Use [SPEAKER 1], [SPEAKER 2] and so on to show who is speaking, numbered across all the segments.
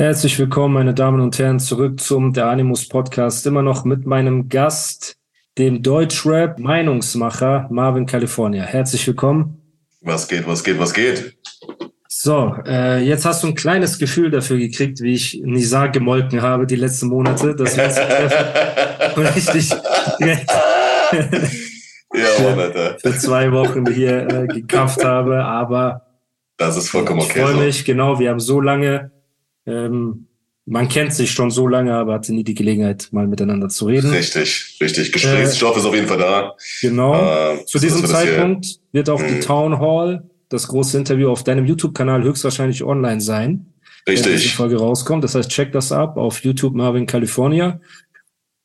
[SPEAKER 1] Herzlich willkommen, meine Damen und Herren, zurück zum Der Animus Podcast. Immer noch mit meinem Gast, dem Deutschrap Meinungsmacher Marvin California. Herzlich willkommen.
[SPEAKER 2] Was geht, was geht, was geht?
[SPEAKER 1] So, äh, jetzt hast du ein kleines Gefühl dafür gekriegt, wie ich Nizar gemolken habe die letzten Monate. Das wir richtig
[SPEAKER 2] ja, Mann, Alter.
[SPEAKER 1] für zwei Wochen hier äh, gekauft habe. Aber
[SPEAKER 2] das ist vollkommen okay.
[SPEAKER 1] Ich freue mich, so. genau. Wir haben so lange, ähm, man kennt sich schon so lange, aber hatte nie die Gelegenheit, mal miteinander zu reden.
[SPEAKER 2] Richtig, richtig. Gesprächsstoff äh, ist auf jeden Fall da.
[SPEAKER 1] Genau. Äh, Zu diesem Zeitpunkt wird auch die hm. Town Hall das große Interview auf deinem YouTube-Kanal höchstwahrscheinlich online sein.
[SPEAKER 2] Richtig.
[SPEAKER 1] Wenn die Folge rauskommt. Das heißt, check das ab auf YouTube Marvin California.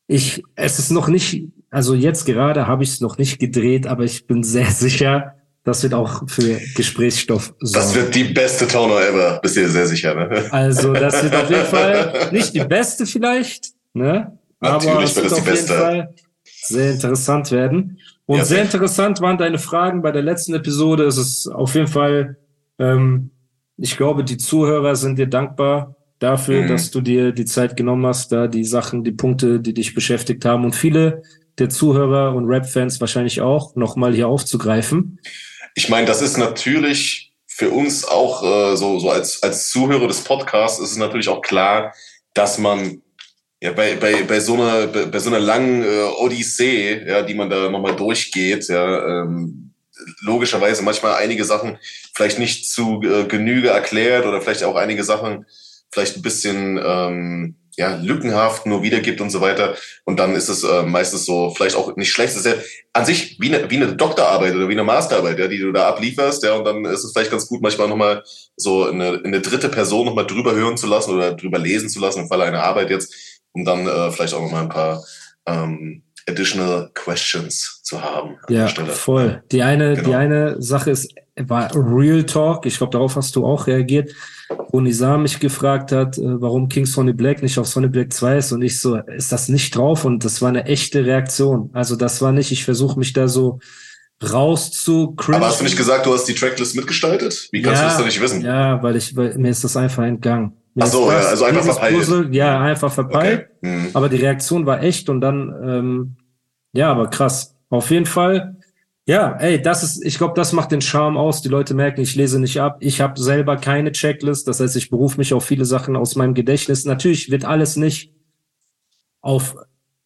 [SPEAKER 1] Ich, es ist noch nicht, also jetzt gerade habe ich es noch nicht gedreht, aber ich bin sehr sicher, das wird auch für Gesprächsstoff
[SPEAKER 2] sorgen. Das wird die beste Toner ever, bist du sehr sicher, ne?
[SPEAKER 1] Also, das wird auf jeden Fall nicht die beste vielleicht, ne?
[SPEAKER 2] Natürlich
[SPEAKER 1] aber es
[SPEAKER 2] wird
[SPEAKER 1] auf jeden. Fall sehr interessant werden. Und
[SPEAKER 2] Ja,
[SPEAKER 1] sehr interessant waren deine Fragen bei der letzten Episode. Es ist auf jeden Fall, ähm, ich glaube, die Zuhörer sind dir dankbar dafür,
[SPEAKER 2] Mhm.
[SPEAKER 1] dass du dir die Zeit genommen hast, da die Sachen, die Punkte, die dich beschäftigt haben und viele der Zuhörer und Rap-Fans wahrscheinlich auch nochmal hier aufzugreifen.
[SPEAKER 2] Ich meine, das ist natürlich für uns auch äh, so, so als, als Zuhörer des Podcasts ist es natürlich auch klar, dass man ja bei, bei, bei so einer bei, bei so einer langen äh, Odyssee, ja, die man da nochmal durchgeht, ja, ähm, logischerweise manchmal einige Sachen vielleicht nicht zu äh, Genüge erklärt oder vielleicht auch einige Sachen vielleicht ein bisschen ähm, ja, lückenhaft nur wiedergibt und so weiter. Und dann ist es äh, meistens so vielleicht auch nicht schlecht. Es ist ja an sich wie eine, wie eine Doktorarbeit oder wie eine Masterarbeit, ja, die du da ablieferst, ja, und dann ist es vielleicht ganz gut, manchmal nochmal so eine, eine dritte Person nochmal drüber hören zu lassen oder drüber lesen zu lassen, im Falle einer Arbeit jetzt, um dann äh, vielleicht auch nochmal ein paar ähm, additional questions zu haben
[SPEAKER 1] Ja, voll. Die eine,
[SPEAKER 2] Genau.
[SPEAKER 1] die eine Sache ist, war Real Talk. Ich glaube, darauf hast du auch reagiert, wo Nizar mich gefragt hat, äh, warum King Sonny Black nicht auf Sonny Black 2 ist. Und ich so, ist das nicht drauf? Und das war eine echte Reaktion. Also das war nicht, ich versuche mich da so raus zu cringe.
[SPEAKER 2] Aber hast du nicht gesagt, du hast die Tracklist mitgestaltet? Wie kannst du das denn nicht wissen?
[SPEAKER 1] Ja, weil ich, weil mir ist das einfach entgangen. Mir
[SPEAKER 2] Ach so, ja, also einfach verpeilt.
[SPEAKER 1] Puzzle, ja, einfach verpeilt.
[SPEAKER 2] Okay. Hm.
[SPEAKER 1] Aber die Reaktion war echt und dann, ähm, ja, aber krass. Auf jeden Fall, ja, ey, das ist, ich glaube, das macht den Charme aus. Die Leute merken, ich lese nicht ab. Ich habe selber keine Checklist. Das heißt, ich berufe mich auf viele Sachen aus meinem Gedächtnis. Natürlich wird alles nicht auf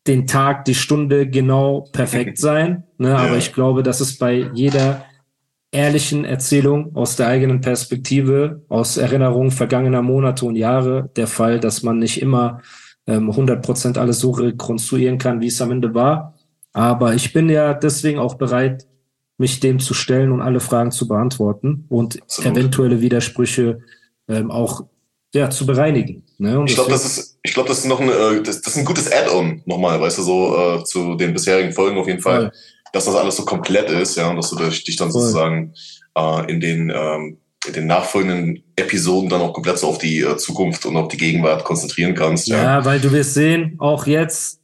[SPEAKER 1] den Tag, die Stunde genau perfekt sein. Ne? Aber ich glaube, das ist bei jeder ehrlichen Erzählung aus der eigenen Perspektive, aus Erinnerungen vergangener Monate und Jahre der Fall, dass man nicht immer ähm, 100% alles so rekonstruieren kann, wie es am Ende war. Aber ich bin ja deswegen auch bereit, mich dem zu stellen und alle Fragen zu beantworten und
[SPEAKER 2] Absolut.
[SPEAKER 1] eventuelle Widersprüche ähm, auch ja, zu bereinigen. Ne?
[SPEAKER 2] Ich glaube, das ist, ich glaube, das ist noch ein, äh, das, das ist ein gutes Add-on nochmal, weißt du, so äh, zu den bisherigen Folgen auf jeden Fall,
[SPEAKER 1] Voll.
[SPEAKER 2] dass das alles so komplett ist, ja, und dass du dich dich dann
[SPEAKER 1] Voll.
[SPEAKER 2] sozusagen äh, in den ähm, in den nachfolgenden Episoden dann auch komplett so auf die äh, Zukunft und auf die Gegenwart konzentrieren kannst. Ja,
[SPEAKER 1] Ja, weil du wirst sehen, auch jetzt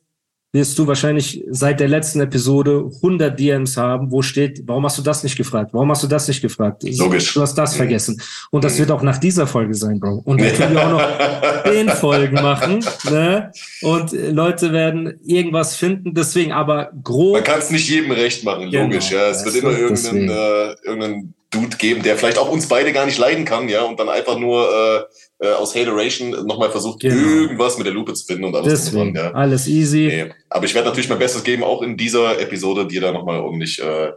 [SPEAKER 1] wirst du wahrscheinlich seit der letzten Episode 100 DMs haben, wo steht, warum hast du das nicht gefragt? Warum hast du das nicht gefragt?
[SPEAKER 2] Logisch.
[SPEAKER 1] Du hast das
[SPEAKER 2] Mhm.
[SPEAKER 1] vergessen. Und das
[SPEAKER 2] Mhm.
[SPEAKER 1] wird auch nach dieser Folge sein, Bro. Und wir tun ja auch noch zehn Folgen machen, ne? Und äh, Leute werden irgendwas finden, deswegen aber grob.
[SPEAKER 2] Man kann es nicht jedem recht machen,
[SPEAKER 1] Genau,
[SPEAKER 2] logisch, ja. Es wird immer irgendeinen, äh, irgendeinen Dude geben, der vielleicht auch uns beide gar nicht leiden kann, ja, und dann einfach nur äh, äh, aus Hateration nochmal versucht,
[SPEAKER 1] Genau.
[SPEAKER 2] irgendwas mit der Lupe zu finden und alles
[SPEAKER 1] Deswegen,
[SPEAKER 2] dran, ja.
[SPEAKER 1] alles easy.
[SPEAKER 2] Nee. Aber ich werde natürlich mein Bestes geben, auch in dieser Episode dir da nochmal ordentlich äh,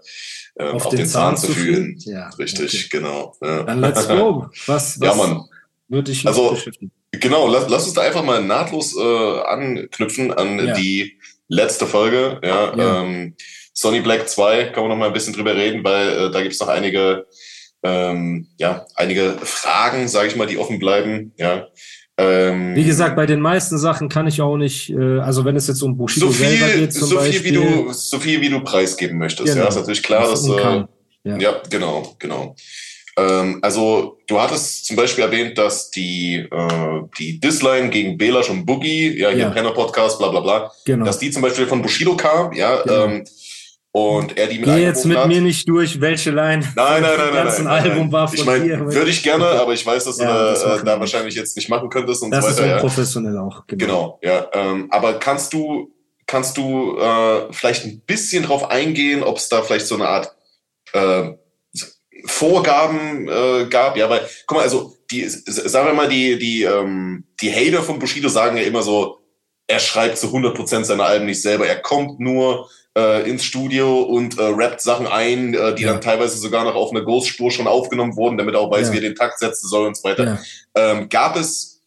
[SPEAKER 2] äh, auf, den Zahn, zu fühlen.
[SPEAKER 1] Ja,
[SPEAKER 2] Richtig,
[SPEAKER 1] okay.
[SPEAKER 2] genau. Ja.
[SPEAKER 1] Dann let's go. Was,
[SPEAKER 2] Ja,
[SPEAKER 1] was
[SPEAKER 2] Mann.
[SPEAKER 1] würde ich
[SPEAKER 2] Also,
[SPEAKER 1] beschäftigen?
[SPEAKER 2] Genau, lass, lass uns da einfach mal nahtlos äh, anknüpfen an
[SPEAKER 1] Ja.
[SPEAKER 2] die letzte Folge. Ja,
[SPEAKER 1] Ja.
[SPEAKER 2] Ähm, Sonny Black 2, kann man noch mal ein bisschen drüber reden, weil äh, da gibt's noch einige ähm, ja, einige Fragen, sage ich mal, die offen bleiben. Ja.
[SPEAKER 1] Ähm, wie gesagt, bei den meisten Sachen kann ich auch nicht, äh, also wenn es jetzt um Bushido
[SPEAKER 2] so viel,
[SPEAKER 1] selber geht, zum
[SPEAKER 2] so
[SPEAKER 1] Beispiel,
[SPEAKER 2] viel wie du, so viel wie du preisgeben möchtest.
[SPEAKER 1] Genau.
[SPEAKER 2] Ja, ist natürlich klar, dass äh.
[SPEAKER 1] Ja.
[SPEAKER 2] ja. genau, genau. Ähm, also du hattest zum Beispiel erwähnt, dass die äh, die Disline gegen Belash und Boogie, ja, hier
[SPEAKER 1] Ja.
[SPEAKER 2] im Penner Podcast, bla bla bla,
[SPEAKER 1] genau.
[SPEAKER 2] dass die zum Beispiel von Bushido kam, ja,
[SPEAKER 1] Genau.
[SPEAKER 2] ähm, und er die mit
[SPEAKER 1] Geh jetzt mit
[SPEAKER 2] hat.
[SPEAKER 1] mir nicht durch, welche Line
[SPEAKER 2] Nein, nein, nein, nein.
[SPEAKER 1] ganzen
[SPEAKER 2] nein, nein,
[SPEAKER 1] Album war von
[SPEAKER 2] Ich meine,
[SPEAKER 1] dir.
[SPEAKER 2] würde ich gerne, aber ich weiß, dass du
[SPEAKER 1] Ja, das
[SPEAKER 2] da,
[SPEAKER 1] machen
[SPEAKER 2] äh, da wahrscheinlich jetzt nicht machen könntest und
[SPEAKER 1] Das
[SPEAKER 2] so
[SPEAKER 1] ist
[SPEAKER 2] weiter. Ja.
[SPEAKER 1] unprofessionell auch. Genau.
[SPEAKER 2] Genau, ja. Ähm, aber kannst du, kannst du äh, vielleicht ein bisschen drauf eingehen, ob es da vielleicht so eine Art äh, Vorgaben äh, gab? Ja, weil, guck mal, also die, sagen wir mal, die, die, ähm, die Hater von Bushido sagen ja immer so, er schreibt zu 100% seine Alben nicht selber. Er kommt nur äh, ins Studio und äh, rappt Sachen ein, äh, die
[SPEAKER 1] Ja.
[SPEAKER 2] dann teilweise sogar noch auf einer Ghostspur schon aufgenommen wurden, damit er auch weiß,
[SPEAKER 1] Ja.
[SPEAKER 2] wie er den Takt setzen soll und so weiter.
[SPEAKER 1] Ja.
[SPEAKER 2] Ähm, gab es,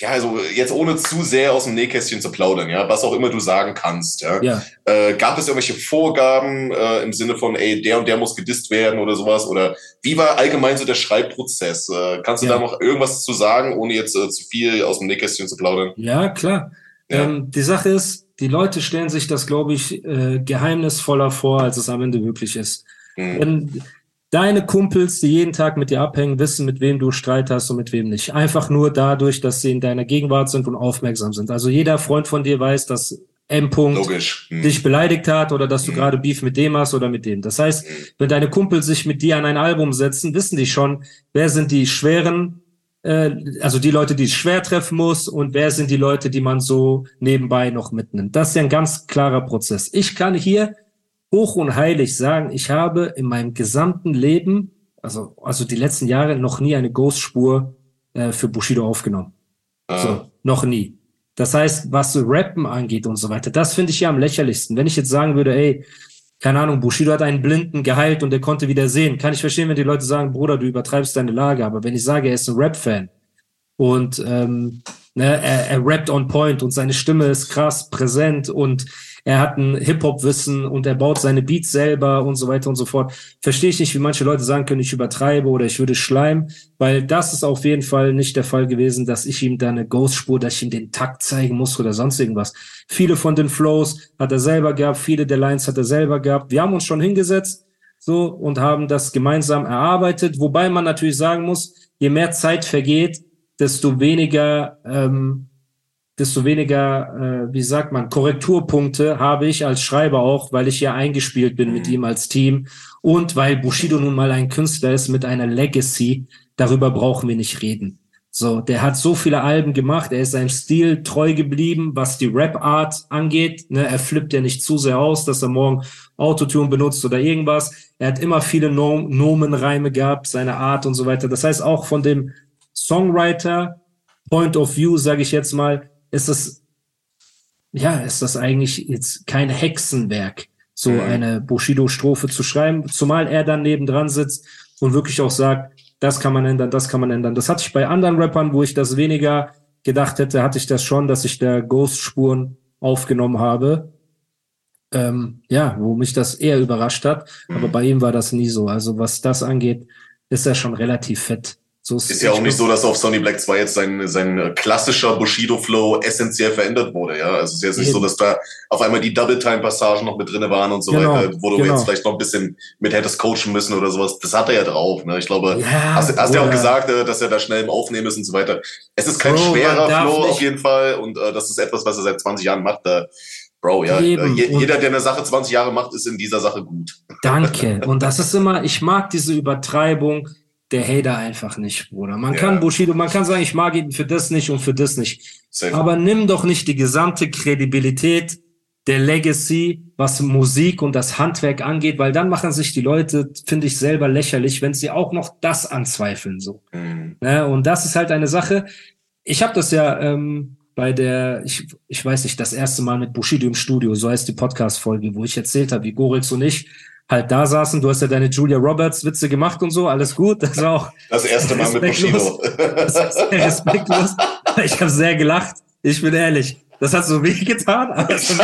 [SPEAKER 2] ja, also jetzt ohne zu sehr aus dem Nähkästchen zu plaudern, ja, was auch immer du sagen kannst, ja.
[SPEAKER 1] Ja.
[SPEAKER 2] Äh, gab es irgendwelche Vorgaben äh, im Sinne von, ey, der und der muss gedisst werden oder sowas? Oder wie war allgemein so der Schreibprozess? Äh, kannst du da noch irgendwas zu sagen, ohne jetzt äh, zu viel aus dem Nähkästchen zu plaudern?
[SPEAKER 1] Ja, klar. Ähm, die Sache ist, die Leute stellen sich das, glaube ich, äh, geheimnisvoller vor, als es am Ende wirklich ist.
[SPEAKER 2] Hm.
[SPEAKER 1] Wenn deine Kumpels, die jeden Tag mit dir abhängen, wissen, mit wem du Streit hast und mit wem nicht. Einfach nur dadurch, dass sie in deiner Gegenwart sind und aufmerksam sind. Also jeder Freund von dir weiß, dass M. -Punkt
[SPEAKER 2] Logisch. Hm.
[SPEAKER 1] dich beleidigt hat oder dass du
[SPEAKER 2] Mhm.
[SPEAKER 1] gerade Beef mit dem hast oder mit dem. Das heißt,
[SPEAKER 2] Hm.
[SPEAKER 1] wenn deine Kumpels sich mit dir an ein Album setzen, wissen die schon, wer sind die schweren, also die Leute, die es schwer treffen muss und wer sind die Leute, die man so nebenbei noch mitnimmt. Das ist ja ein ganz klarer Prozess. Ich kann hier hoch und heilig sagen, ich habe in meinem gesamten Leben, also, also die letzten Jahre, noch nie eine Ghost-Spur äh, für Bushido aufgenommen.
[SPEAKER 2] Ah,
[SPEAKER 1] So, noch nie. Das heißt, was so Rappen angeht und so weiter, das finde ich ja am lächerlichsten. Wenn ich jetzt sagen würde, ey, keine Ahnung, Bushido hat einen Blinden geheilt und er konnte wieder sehen, kann ich verstehen, wenn die Leute sagen, Bruder, du übertreibst deine Lage. Aber wenn ich sage, er ist ein Rap-Fan und ähm, ne, er, er rappt on point und seine Stimme ist krass präsent und er hat ein Hip-Hop-Wissen und er baut seine Beats selber und so weiter und so fort. Verstehe ich nicht, wie manche Leute sagen können, ich übertreibe oder ich würde schleimen, weil das ist auf jeden Fall nicht der Fall gewesen, dass ich ihm da eine Ghost-Spur, dass ich ihm den Takt zeigen muss oder sonst irgendwas. Viele von den Flows hat er selber gehabt, viele der Lines hat er selber gehabt. Wir haben uns schon hingesetzt so und haben das gemeinsam erarbeitet, wobei man natürlich sagen muss, je mehr Zeit vergeht, desto weniger ähm, desto weniger, äh, wie sagt man, Korrekturpunkte habe ich als Schreiber auch, weil ich ja eingespielt bin mit
[SPEAKER 2] Mhm.
[SPEAKER 1] ihm als Team und weil Bushido nun mal ein Künstler ist mit einer Legacy, darüber brauchen wir nicht reden. So, der hat so viele Alben gemacht, er ist seinem Stil treu geblieben, was die Rap-Art angeht. Ne, er flippt ja nicht zu sehr aus, dass er morgen Autotune benutzt oder irgendwas. Er hat immer viele Nom Nomenreime gehabt, seine Art und so weiter. Das heißt, auch von dem Songwriter Point of View, sage ich jetzt mal, ist das, ja, ist das eigentlich jetzt kein Hexenwerk, so
[SPEAKER 2] Mhm.
[SPEAKER 1] eine Bushido-Strophe zu schreiben, zumal er dann nebendran sitzt und wirklich auch sagt, das kann man ändern, das kann man ändern. Das hatte ich bei anderen Rappern, wo ich das weniger gedacht hätte, hatte ich das schon, dass ich da Ghost-Spuren aufgenommen habe. Ähm, ja, wo mich das eher überrascht hat. Aber
[SPEAKER 2] Mhm.
[SPEAKER 1] bei ihm war das nie so. Also was das angeht, ist er schon relativ fett. So
[SPEAKER 2] Ist ja auch nicht so, dass auf Sonny Black 2 jetzt sein, sein klassischer Bushido-Flow essentiell verändert wurde, ja. Also es ist jetzt nicht so, dass da auf einmal die Double-Time-Passagen noch mit drinne waren und so
[SPEAKER 1] Genau,
[SPEAKER 2] weiter, wo du
[SPEAKER 1] genau.
[SPEAKER 2] jetzt vielleicht noch ein bisschen mit hättest coachen müssen oder sowas. Das hat er ja drauf, ne. Ich glaube,
[SPEAKER 1] Ja,
[SPEAKER 2] hast, hast ja auch gesagt, äh, dass er da schnell im Aufnehmen ist und so weiter. Es ist kein
[SPEAKER 1] Bro,
[SPEAKER 2] schwerer Flow
[SPEAKER 1] nicht-
[SPEAKER 2] auf jeden Fall und äh, das ist etwas, was er seit 20 Jahren macht. Äh, Bro, ja, äh,
[SPEAKER 1] Eben.
[SPEAKER 2] jeder, der eine Sache 20 Jahre macht, ist in dieser Sache gut.
[SPEAKER 1] Danke. Und das ist immer, ich mag diese Übertreibung der Hater einfach nicht, Bruder. Man
[SPEAKER 2] Ja.
[SPEAKER 1] kann Bushido, man kann sagen, ich mag ihn für das nicht und für das nicht.
[SPEAKER 2] Safe.
[SPEAKER 1] Aber nimm doch nicht die gesamte Kredibilität der Legacy, was Musik und das Handwerk angeht, weil dann machen sich die Leute, finde ich, selber lächerlich, wenn sie auch noch das anzweifeln, so.
[SPEAKER 2] Mhm.
[SPEAKER 1] Ne? Und das ist halt eine Sache. Ich habe das ja ähm, bei der, ich, ich weiß nicht, das erste Mal mit Bushido im Studio, so heißt die Podcast-Folge, wo ich erzählt habe, wie Goritz und ich halt da saßen. Du hast ja deine Julia Roberts Witze gemacht und so, alles gut. Das war auch
[SPEAKER 2] Das erste Mal mit. Bushido.
[SPEAKER 1] das ist sehr respektlos. Ich habe sehr gelacht. Ich bin ehrlich. Das hat so weh getan.
[SPEAKER 2] Das,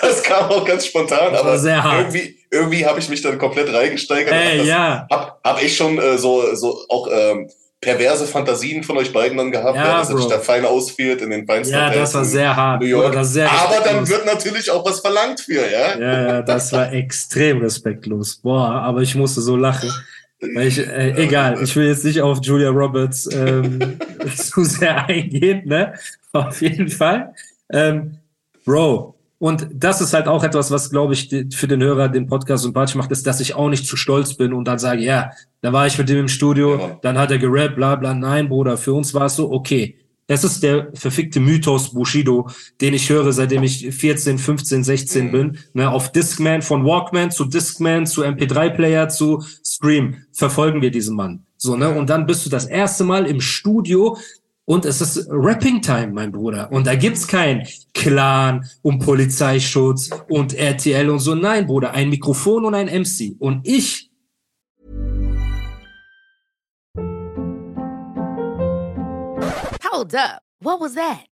[SPEAKER 2] das kam auch ganz spontan, aber irgendwie, irgendwie habe ich mich dann komplett reingesteigert.
[SPEAKER 1] Ey,
[SPEAKER 2] hab,
[SPEAKER 1] ja.
[SPEAKER 2] hab, hab ich schon äh, so, so auch ähm, perverse Fantasien von euch beiden dann gehabt,
[SPEAKER 1] Ja,
[SPEAKER 2] ja, dass er sich da fein ausführt in den feinsten
[SPEAKER 1] Ja, das war sehr hart.
[SPEAKER 2] New York.
[SPEAKER 1] Sehr
[SPEAKER 2] Aber dann wird natürlich auch was verlangt für, ja?
[SPEAKER 1] Ja, ja, das war extrem respektlos. Boah, aber ich musste so lachen. Weil ich, äh, egal, ich will jetzt nicht auf Julia Roberts ähm, zu sehr eingehen, ne? Auf jeden Fall. Ähm, Bro, und das ist halt auch etwas, was, glaube ich, für den Hörer den Podcast sympathisch macht, ist, dass ich auch nicht zu stolz bin und dann sage, ja, da war ich mit dem im Studio,
[SPEAKER 2] Ja.
[SPEAKER 1] dann hat er gerappt, bla bla. Nein, Bruder, für uns war es so, okay. Das ist der verfickte Mythos Bushido, den ich höre, seitdem ich 14, 15, 16
[SPEAKER 2] Mhm.
[SPEAKER 1] bin. Ne, auf Discman, von Walkman zu Discman zu MP3-Player zu Stream verfolgen wir diesen Mann. So, ne? Und dann bist du das erste Mal im Studio und es ist Rapping-Time, mein Bruder. Und da gibt's kein Clan und Polizeischutz und RTL und so. Nein, Bruder, ein Mikrofon und ein MC. Und ich
[SPEAKER 3] Hold up. What was that?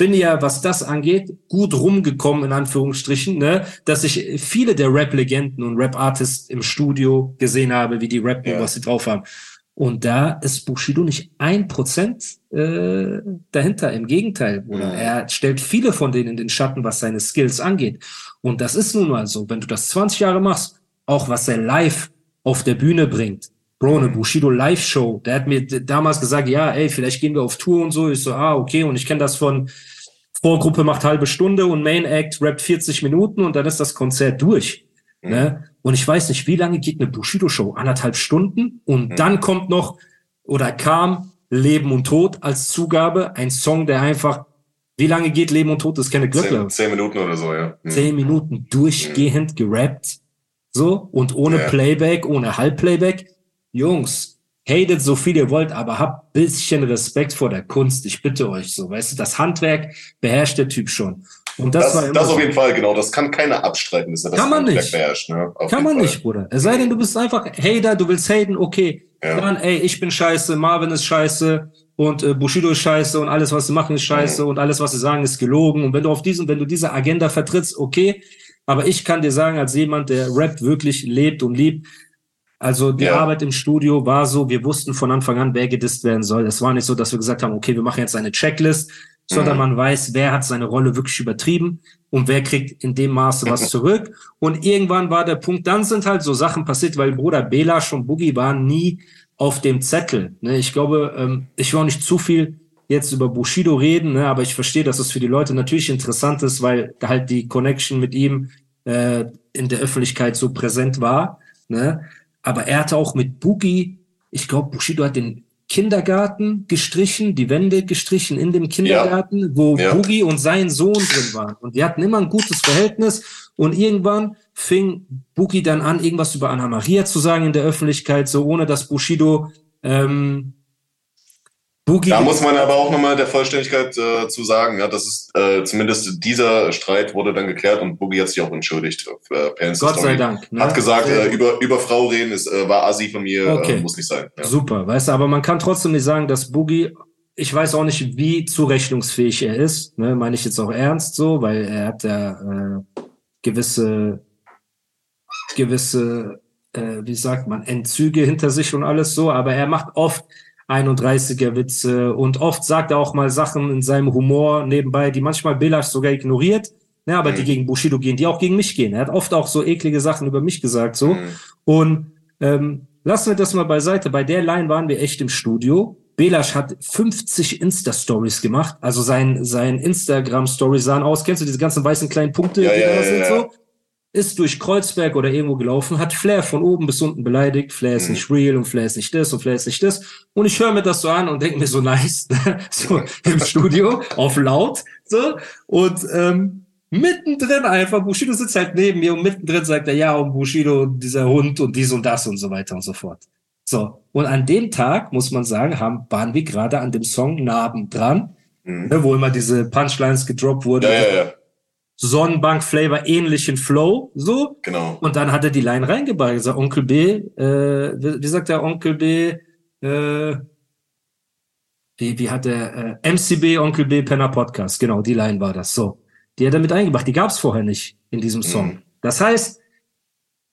[SPEAKER 1] Bin ja, was das angeht, gut rumgekommen, in Anführungsstrichen, ne, dass ich viele der Rap-Legenden und Rap-Artists im Studio gesehen habe, wie die rappen,
[SPEAKER 2] Ja.
[SPEAKER 1] was sie drauf haben. Und da ist Bushido nicht ein Prozent äh, dahinter. Im Gegenteil, Bruder.
[SPEAKER 2] Mhm.
[SPEAKER 1] Er stellt viele von denen in den Schatten, was seine Skills angeht. Und das ist nun mal so. Wenn du das 20 Jahre machst, auch was er live auf der Bühne bringt. Bro, eine Bushido Live-Show. Der hat mir damals gesagt, ja, ey, vielleicht gehen wir auf Tour und so. Ich so, ah, okay. Und ich kenne das von Vorgruppe macht halbe Stunde und Main Act rappt 40 Minuten und dann ist das Konzert durch. Ne? Und ich weiß nicht, wie lange geht eine Bushido-Show? Anderthalb Stunden? Und dann kommt noch oder kam Leben und Tod als Zugabe, ein Song, der einfach, wie lange geht Leben und Tod? Das ist keine Glöckler.
[SPEAKER 2] Zehn, zehn Minuten oder so, ja. Mhm.
[SPEAKER 1] Zehn Minuten durchgehend gerappt. So, und ohne
[SPEAKER 2] Ja.
[SPEAKER 1] Playback, ohne Halbplayback. Jungs, hatet so viel ihr wollt, aber habt bisschen Respekt vor der Kunst. Ich bitte euch so. Weißt du, das Handwerk beherrscht der Typ schon. Und das,
[SPEAKER 2] Das,
[SPEAKER 1] war immer
[SPEAKER 2] das auf jeden Fall, genau. Das kann keiner abstreiten, dass er das
[SPEAKER 1] Kann man
[SPEAKER 2] Handwerk
[SPEAKER 1] nicht.
[SPEAKER 2] beherrscht. Ne?
[SPEAKER 1] Kann man
[SPEAKER 2] Fall.
[SPEAKER 1] nicht, Bruder. Es sei denn, du bist einfach Hater, du willst haten, okay.
[SPEAKER 2] Ja.
[SPEAKER 1] Dann, ey, ich bin scheiße, Marvin ist scheiße und äh, Bushido ist scheiße und alles, was sie machen, ist scheiße und alles, was sie sagen, ist gelogen. Und wenn du auf diesen, wenn du diese Agenda vertrittst, okay. Aber ich kann dir sagen, als jemand, der Rap wirklich lebt und liebt, also die
[SPEAKER 2] Ja.
[SPEAKER 1] Arbeit im Studio war so, wir wussten von Anfang an, wer gedisst werden soll. Es war nicht so, dass wir gesagt haben, okay, wir machen jetzt eine Checklist, sondern
[SPEAKER 2] Mhm.
[SPEAKER 1] man weiß, wer hat seine Rolle wirklich übertrieben und wer kriegt in dem Maße was zurück. Und irgendwann war der Punkt, dann sind halt so Sachen passiert, weil Bruder Belasch und Boogie waren nie auf dem Zettel. Ne? Ich glaube, ähm, ich will auch nicht zu viel jetzt über Bushido reden, ne? aber ich verstehe, dass es für die Leute natürlich interessant ist, weil halt die Connection mit ihm äh, in der Öffentlichkeit so präsent war. Ne? Aber er hatte auch mit Boogie, ich glaube, Bushido hat den Kindergarten gestrichen, die Wände gestrichen in dem Kindergarten, wo
[SPEAKER 2] Ja.
[SPEAKER 1] Boogie und sein Sohn drin waren. Und die hatten immer ein gutes Verhältnis. Und irgendwann fing Boogie dann an, irgendwas über Anna Maria zu sagen in der Öffentlichkeit, so ohne dass Bushido ähm, Boogie.
[SPEAKER 2] Da muss man aber auch nochmal der Vollständigkeit äh, zu sagen, ja, das ist äh, zumindest dieser Streit wurde dann geklärt und Boogie hat sich auch entschuldigt. Äh,
[SPEAKER 1] Gott sei
[SPEAKER 2] Story.
[SPEAKER 1] Dank. ne?
[SPEAKER 2] Hat gesagt, äh, über, über Frau reden ist, äh, war Asi von mir,
[SPEAKER 1] Okay.
[SPEAKER 2] äh, muss nicht sein. Ja.
[SPEAKER 1] Super, weißt du, aber man kann trotzdem nicht sagen, dass Boogie, ich weiß auch nicht, wie zurechnungsfähig er ist, ne, meine ich jetzt auch ernst so, weil er hat ja äh, gewisse, gewisse, äh, wie sagt man, Entzüge hinter sich und alles so, aber er macht oft 31er Witze und oft sagt er auch mal Sachen in seinem Humor nebenbei, die manchmal Belasch sogar ignoriert. ne, aber die
[SPEAKER 2] Mhm.
[SPEAKER 1] gegen Bushido gehen, die auch gegen mich gehen. Er hat oft auch so eklige Sachen über mich gesagt, so.
[SPEAKER 2] Mhm.
[SPEAKER 1] Und ähm, lassen wir das mal beiseite. Bei der Line waren wir echt im Studio. Belasch hat 50 Insta-Stories gemacht. Also sein, sein Instagram-Story sahen aus. Kennst du diese ganzen weißen kleinen Punkte,
[SPEAKER 2] Ja,
[SPEAKER 1] die
[SPEAKER 2] ja,
[SPEAKER 1] da sind
[SPEAKER 2] ja.
[SPEAKER 1] so? Ist durch Kreuzberg oder irgendwo gelaufen, hat Flair von oben bis unten beleidigt. Flair ist
[SPEAKER 2] Mhm.
[SPEAKER 1] nicht real und Flair ist nicht das und Flair ist nicht das. Und ich höre mir das so an und denke mir so nice, so im Studio auf laut, so. Und ähm, mittendrin einfach, Bushido sitzt halt neben mir und mittendrin sagt er, ja, und Bushido und dieser Hund und dies und das und so weiter und so fort. So. Und an dem Tag, muss man sagen, haben, waren wir gerade an dem Song Narben dran,
[SPEAKER 2] Mhm.
[SPEAKER 1] ne, wo immer diese Punchlines gedroppt wurden.
[SPEAKER 2] Ja, ja, ja,
[SPEAKER 1] Sonnenbank-Flavor, ähnlichen Flow, so.
[SPEAKER 2] genau.
[SPEAKER 1] Und dann hat er die Line reingebracht. Er sagt, Onkel B, äh, wie, wie sagt der Onkel B, äh, wie, wie hat der, äh, MCB, Onkel B, Penner Podcast. Genau, die Line war das. So. Die hat er mit eingebracht. Die gab's vorher nicht in diesem Song.
[SPEAKER 2] Mhm.
[SPEAKER 1] Das heißt,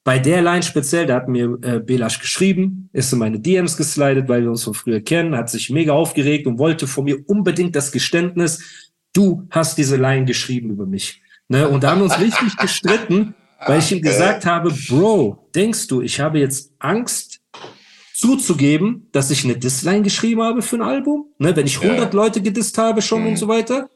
[SPEAKER 1] bei der Line speziell, da hat mir äh, Belasch geschrieben, ist in meine DMs geslidet, weil wir uns von früher kennen, hat sich mega aufgeregt und wollte von mir unbedingt das Geständnis, du hast diese Line geschrieben über mich. Ne? Und da haben wir uns richtig gestritten, weil ich ihm gesagt habe, Bro, denkst du, ich habe jetzt Angst zuzugeben, dass ich eine Dissline geschrieben habe für ein Album? Ne? Wenn ich
[SPEAKER 2] Ja.
[SPEAKER 1] 100 Leute gedisst habe schon
[SPEAKER 2] Mhm.
[SPEAKER 1] und so weiter.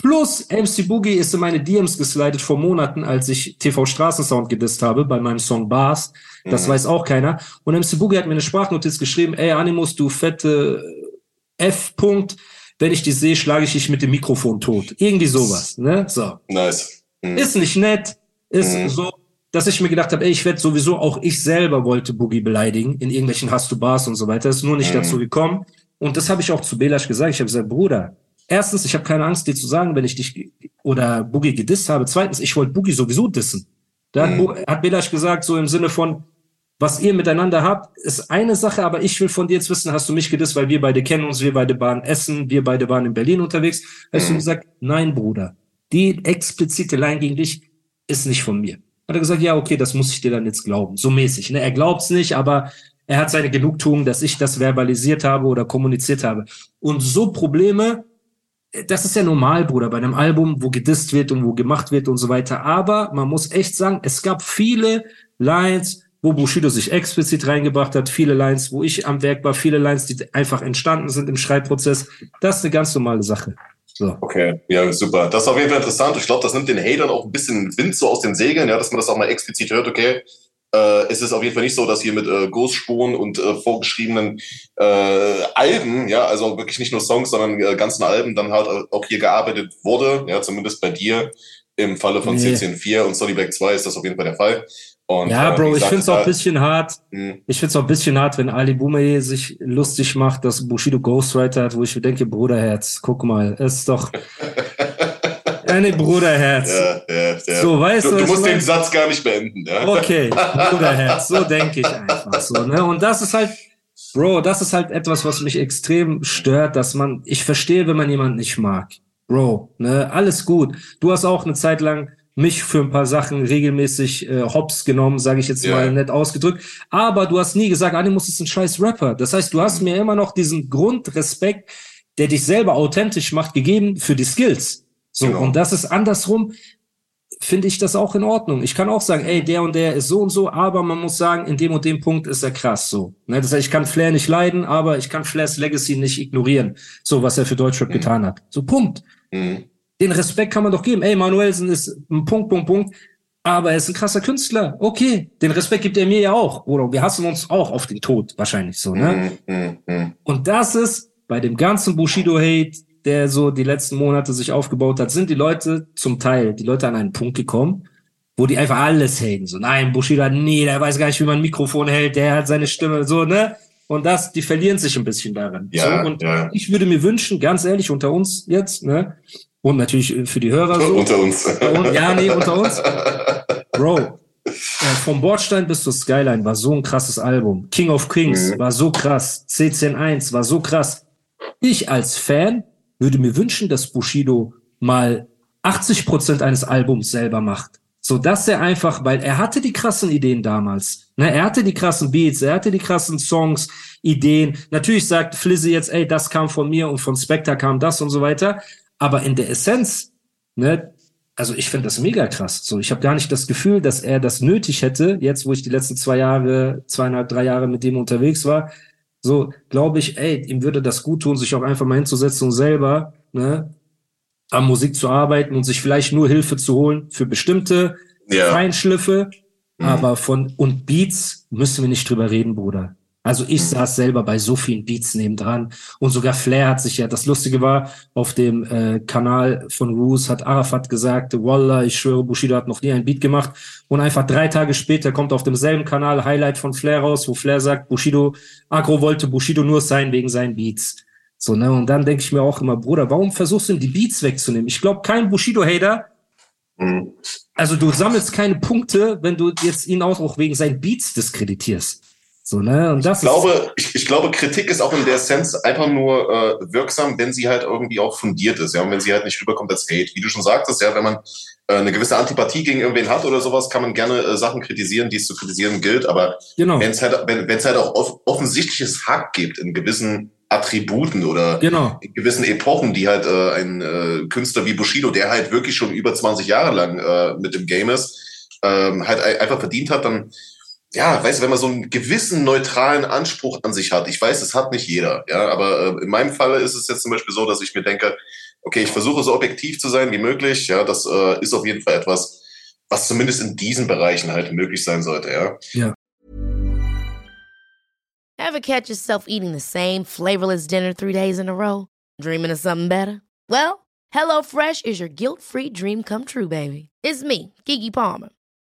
[SPEAKER 1] Plus MC Boogie ist in meine DMs geslidet vor Monaten, als ich TV Straßensound gedisst habe bei meinem Song Bars. Das
[SPEAKER 2] Mhm.
[SPEAKER 1] weiß auch keiner. Und MC Boogie hat mir eine Sprachnotiz geschrieben, ey Animus, du fette F. -Punkt. Wenn ich dich sehe, schlage ich dich mit dem Mikrofon tot. Irgendwie sowas. Ne? So.
[SPEAKER 2] Nice. Mhm.
[SPEAKER 1] Ist nicht nett. Ist
[SPEAKER 2] Mhm.
[SPEAKER 1] so, dass ich mir gedacht habe, ey, ich werde sowieso, auch ich selber wollte Boogie beleidigen in irgendwelchen Hast du Bars und so weiter. Ist nur nicht
[SPEAKER 2] Mhm.
[SPEAKER 1] dazu gekommen. Und das habe ich auch zu Belasch gesagt. Ich habe gesagt, Bruder, erstens, ich habe keine Angst, dir zu sagen, wenn ich dich oder Boogie gedisst habe. Zweitens, ich wollte Boogie sowieso dissen. Da hat,
[SPEAKER 2] Mhm.
[SPEAKER 1] Hat Belasch gesagt, so im Sinne von, was ihr miteinander habt, ist eine Sache, aber ich will von dir jetzt wissen, hast du mich gedisst, weil wir beide kennen uns, wir beide waren Essen, wir beide waren in Berlin unterwegs. Hast du
[SPEAKER 2] Mhm.
[SPEAKER 1] gesagt, nein, Bruder, die explizite Line gegen dich ist nicht von mir. Hat er gesagt, ja, okay, das muss ich dir dann jetzt glauben. So mäßig. Ne? Er glaubt's nicht, aber er hat seine Genugtuung, dass ich das verbalisiert habe oder kommuniziert habe. Und so Probleme, das ist ja normal, Bruder, bei einem Album, wo gedisst wird und wo gemacht wird und so weiter. Aber man muss echt sagen, es gab viele Lines, wo Bushido sich explizit reingebracht hat, viele Lines, wo ich am Werk war, viele Lines, die einfach entstanden sind im Schreibprozess. Das ist eine ganz normale Sache. So.
[SPEAKER 2] Okay, ja, super. Das ist auf jeden Fall interessant. Ich glaube, das nimmt den Hatern auch ein bisschen Wind so aus den Segeln, ja, dass man das auch mal explizit hört, okay. Äh, es ist auf jeden Fall nicht so, dass hier mit äh, Ghostspuren und äh, vorgeschriebenen äh, Alben, ja, also wirklich nicht nur Songs, sondern äh, ganzen Alben dann halt auch hier gearbeitet wurde, ja, zumindest bei dir. Im Falle von
[SPEAKER 1] Nee.
[SPEAKER 2] CCN4 und Sonny Black 2 ist das auf jeden Fall der Fall. Und,
[SPEAKER 1] Ja,
[SPEAKER 2] äh,
[SPEAKER 1] Bro, ich
[SPEAKER 2] gesagt,
[SPEAKER 1] find's auch ein bisschen hart.
[SPEAKER 2] mh,
[SPEAKER 1] Ich find's auch ein bisschen hart, wenn Ali Boumaier sich lustig macht, dass Bushido Ghostwriter hat, wo ich mir denke, Bruderherz, guck mal, ist doch eine Bruderherz.
[SPEAKER 2] Ja, ja, ja.
[SPEAKER 1] So, weißt
[SPEAKER 2] du,
[SPEAKER 1] du,
[SPEAKER 2] du musst den? Satz gar nicht beenden, ja.
[SPEAKER 1] Okay, Bruderherz, so denke ich einfach so, ne? Und das ist halt, Bro, das ist halt etwas, was mich extrem stört, dass man, ich verstehe, wenn man jemanden nicht mag. Bro, ne, alles gut. Du hast auch eine Zeit lang mich für ein paar Sachen regelmäßig äh, hops genommen, sage ich jetzt
[SPEAKER 2] Ja.
[SPEAKER 1] mal nett ausgedrückt. Aber du hast nie gesagt, Animus ist ein scheiß Rapper. Das heißt, du hast mir immer noch diesen Grundrespekt, der dich selber authentisch macht, gegeben für die Skills. So,
[SPEAKER 2] Genau.
[SPEAKER 1] und das ist andersrum, finde ich das auch in Ordnung. Ich kann auch sagen, ey, der und der ist so und so, aber man muss sagen, in dem und dem Punkt ist er krass so. Ne? Das heißt, ich kann Flair nicht leiden, aber ich kann Flairs Legacy nicht ignorieren, so was er für Deutschrap
[SPEAKER 2] Mhm.
[SPEAKER 1] getan hat. So, Punkt.
[SPEAKER 2] Mhm.
[SPEAKER 1] Den Respekt kann man doch geben. Ey, Manuelsen ist ein Punkt, Punkt, Punkt. Aber er ist ein krasser Künstler. Okay. Den Respekt gibt er mir ja auch. Oder wir hassen uns auch auf den Tod, wahrscheinlich so, ne?
[SPEAKER 2] Mhm. Mhm. Mhm.
[SPEAKER 1] Und das ist bei dem ganzen Bushido-Hate, der so die letzten Monate sich aufgebaut hat, sind die Leute zum Teil, die Leute an einen Punkt gekommen, wo die einfach alles haten. So, nein, Bushido nie, der weiß gar nicht, wie man ein Mikrofon hält, der hat seine Stimme, so, ne? Und das, die verlieren sich ein bisschen daran.
[SPEAKER 2] Ja,
[SPEAKER 1] so, und
[SPEAKER 2] ja.
[SPEAKER 1] ich würde mir wünschen, ganz ehrlich, unter uns jetzt, ne? Und natürlich äh, für die Hörer so.
[SPEAKER 2] Unter uns.
[SPEAKER 1] Und, ja, nee, unter uns. Bro, äh, vom Bordstein bis zur Skyline war so ein krasses Album. King of Kings
[SPEAKER 2] Mhm.
[SPEAKER 1] war so krass. C101 war so krass. Ich als Fan würde mir wünschen, dass Bushido mal 80 Prozent eines Albums selber macht. So dass er einfach, weil er hatte die krassen Ideen damals. Ne, er hatte die krassen Beats, er hatte die krassen Songs, Ideen. Natürlich sagt Flizzy jetzt, ey, das kam von mir und von Spectre kam das und so weiter. Aber in der Essenz, ne, also ich finde das mega krass. So, ich habe gar nicht das Gefühl, dass er das nötig hätte, jetzt wo ich die letzten zwei Jahre, zweieinhalb, drei Jahre mit dem unterwegs war. So, glaube ich, ey, ihm würde das gut tun, sich auch einfach mal hinzusetzen und selber, ne, an Musik zu arbeiten und sich vielleicht nur Hilfe zu holen für bestimmte ja. Feinschliffe, mhm. aber von, und Beats müssen wir nicht drüber reden, Bruder. Also ich mhm. saß selber bei so vielen Beats nebendran und sogar Flair hat sich ja, das Lustige war, auf dem äh, Kanal von Roos hat Arafat gesagt, Wallah, ich schwöre, Bushido hat noch nie ein Beat gemacht und einfach drei Tage später kommt auf demselben Kanal Highlight von Flair raus, wo Flair sagt, Bushido, Agro wollte Bushido nur sein wegen seinen Beats. So, ne, und dann denke ich mir auch immer, Bruder, warum versuchst du denn die Beats wegzunehmen? Ich glaube, kein Bushido-Hater mhm. also du sammelst keine Punkte, wenn du jetzt ihn auch wegen seinen Beats diskreditierst. So, ne? Und das
[SPEAKER 2] ich glaube, ich, ich, glaube, Kritik ist auch in der Sense einfach nur äh, wirksam, wenn sie halt irgendwie auch fundiert ist, ja, und wenn sie halt nicht rüberkommt als Hate. Wie du schon sagtest, ja, wenn man äh, eine gewisse Antipathie gegen irgendwen hat oder sowas, kann man gerne äh, Sachen kritisieren, die es zu kritisieren gilt. Aber genau. wenn es halt, wenn es halt auch off offensichtliches Hack gibt in gewissen Attributen oder genau. in gewissen Epochen, die halt äh, ein äh, Künstler wie Bushido, der halt wirklich schon über 20 Jahre lang äh, mit dem Game ist, ähm, halt einfach verdient hat, dann ja, weißt du, wenn man so einen gewissen neutralen Anspruch an sich hat, ich weiß, das hat nicht jeder, ja, aber äh, in meinem Falle ist es jetzt zum Beispiel so, dass ich mir denke, okay, ich versuche so objektiv zu sein wie möglich, ja, das äh, ist auf jeden Fall etwas, was zumindest in diesen Bereichen halt möglich sein sollte, ja. Ja.
[SPEAKER 3] Ever catch yourself eating the same flavorless dinner three days in a row? Dreaming of something better? Well, HelloFresh is your guilt-free dream come true, baby. It's me, Kiki Palmer.